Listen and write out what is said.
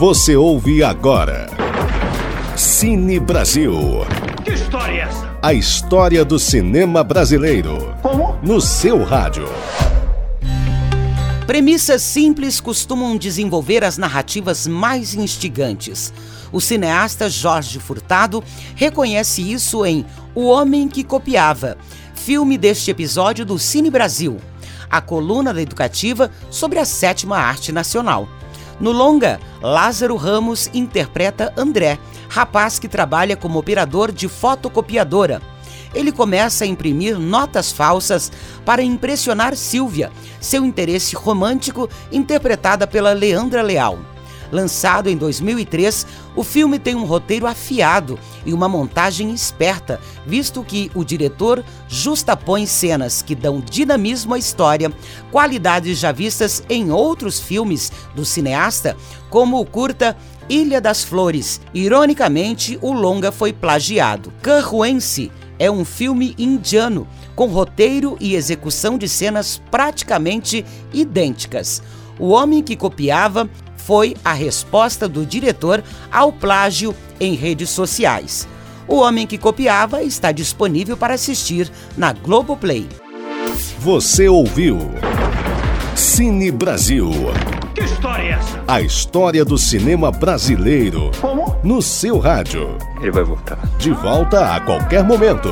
Você ouve agora. Cine Brasil. Que história é essa? A história do cinema brasileiro. Como? No seu rádio. Premissas simples costumam desenvolver as narrativas mais instigantes. O cineasta Jorge Furtado reconhece isso em O Homem que Copiava, filme deste episódio do Cine Brasil, a coluna da educativa sobre a sétima arte nacional. No longa, Lázaro Ramos interpreta André, rapaz que trabalha como operador de fotocopiadora. Ele começa a imprimir notas falsas para impressionar Silvia, seu interesse romântico, interpretada pela Leandra Leal. Lançado em 2003, o filme tem um roteiro afiado e uma montagem esperta, visto que o diretor justapõe cenas que dão dinamismo à história, qualidades já vistas em outros filmes do cineasta, como o curta Ilha das Flores. Ironicamente, o longa foi plagiado. Carruense é um filme indiano com roteiro e execução de cenas praticamente idênticas. O homem que copiava foi a resposta do diretor ao plágio em redes sociais. O Homem que Copiava está disponível para assistir na Globoplay. Você ouviu. Cine Brasil. Que história é essa? A história do cinema brasileiro. Como? No seu rádio. Ele vai voltar. De volta a qualquer momento.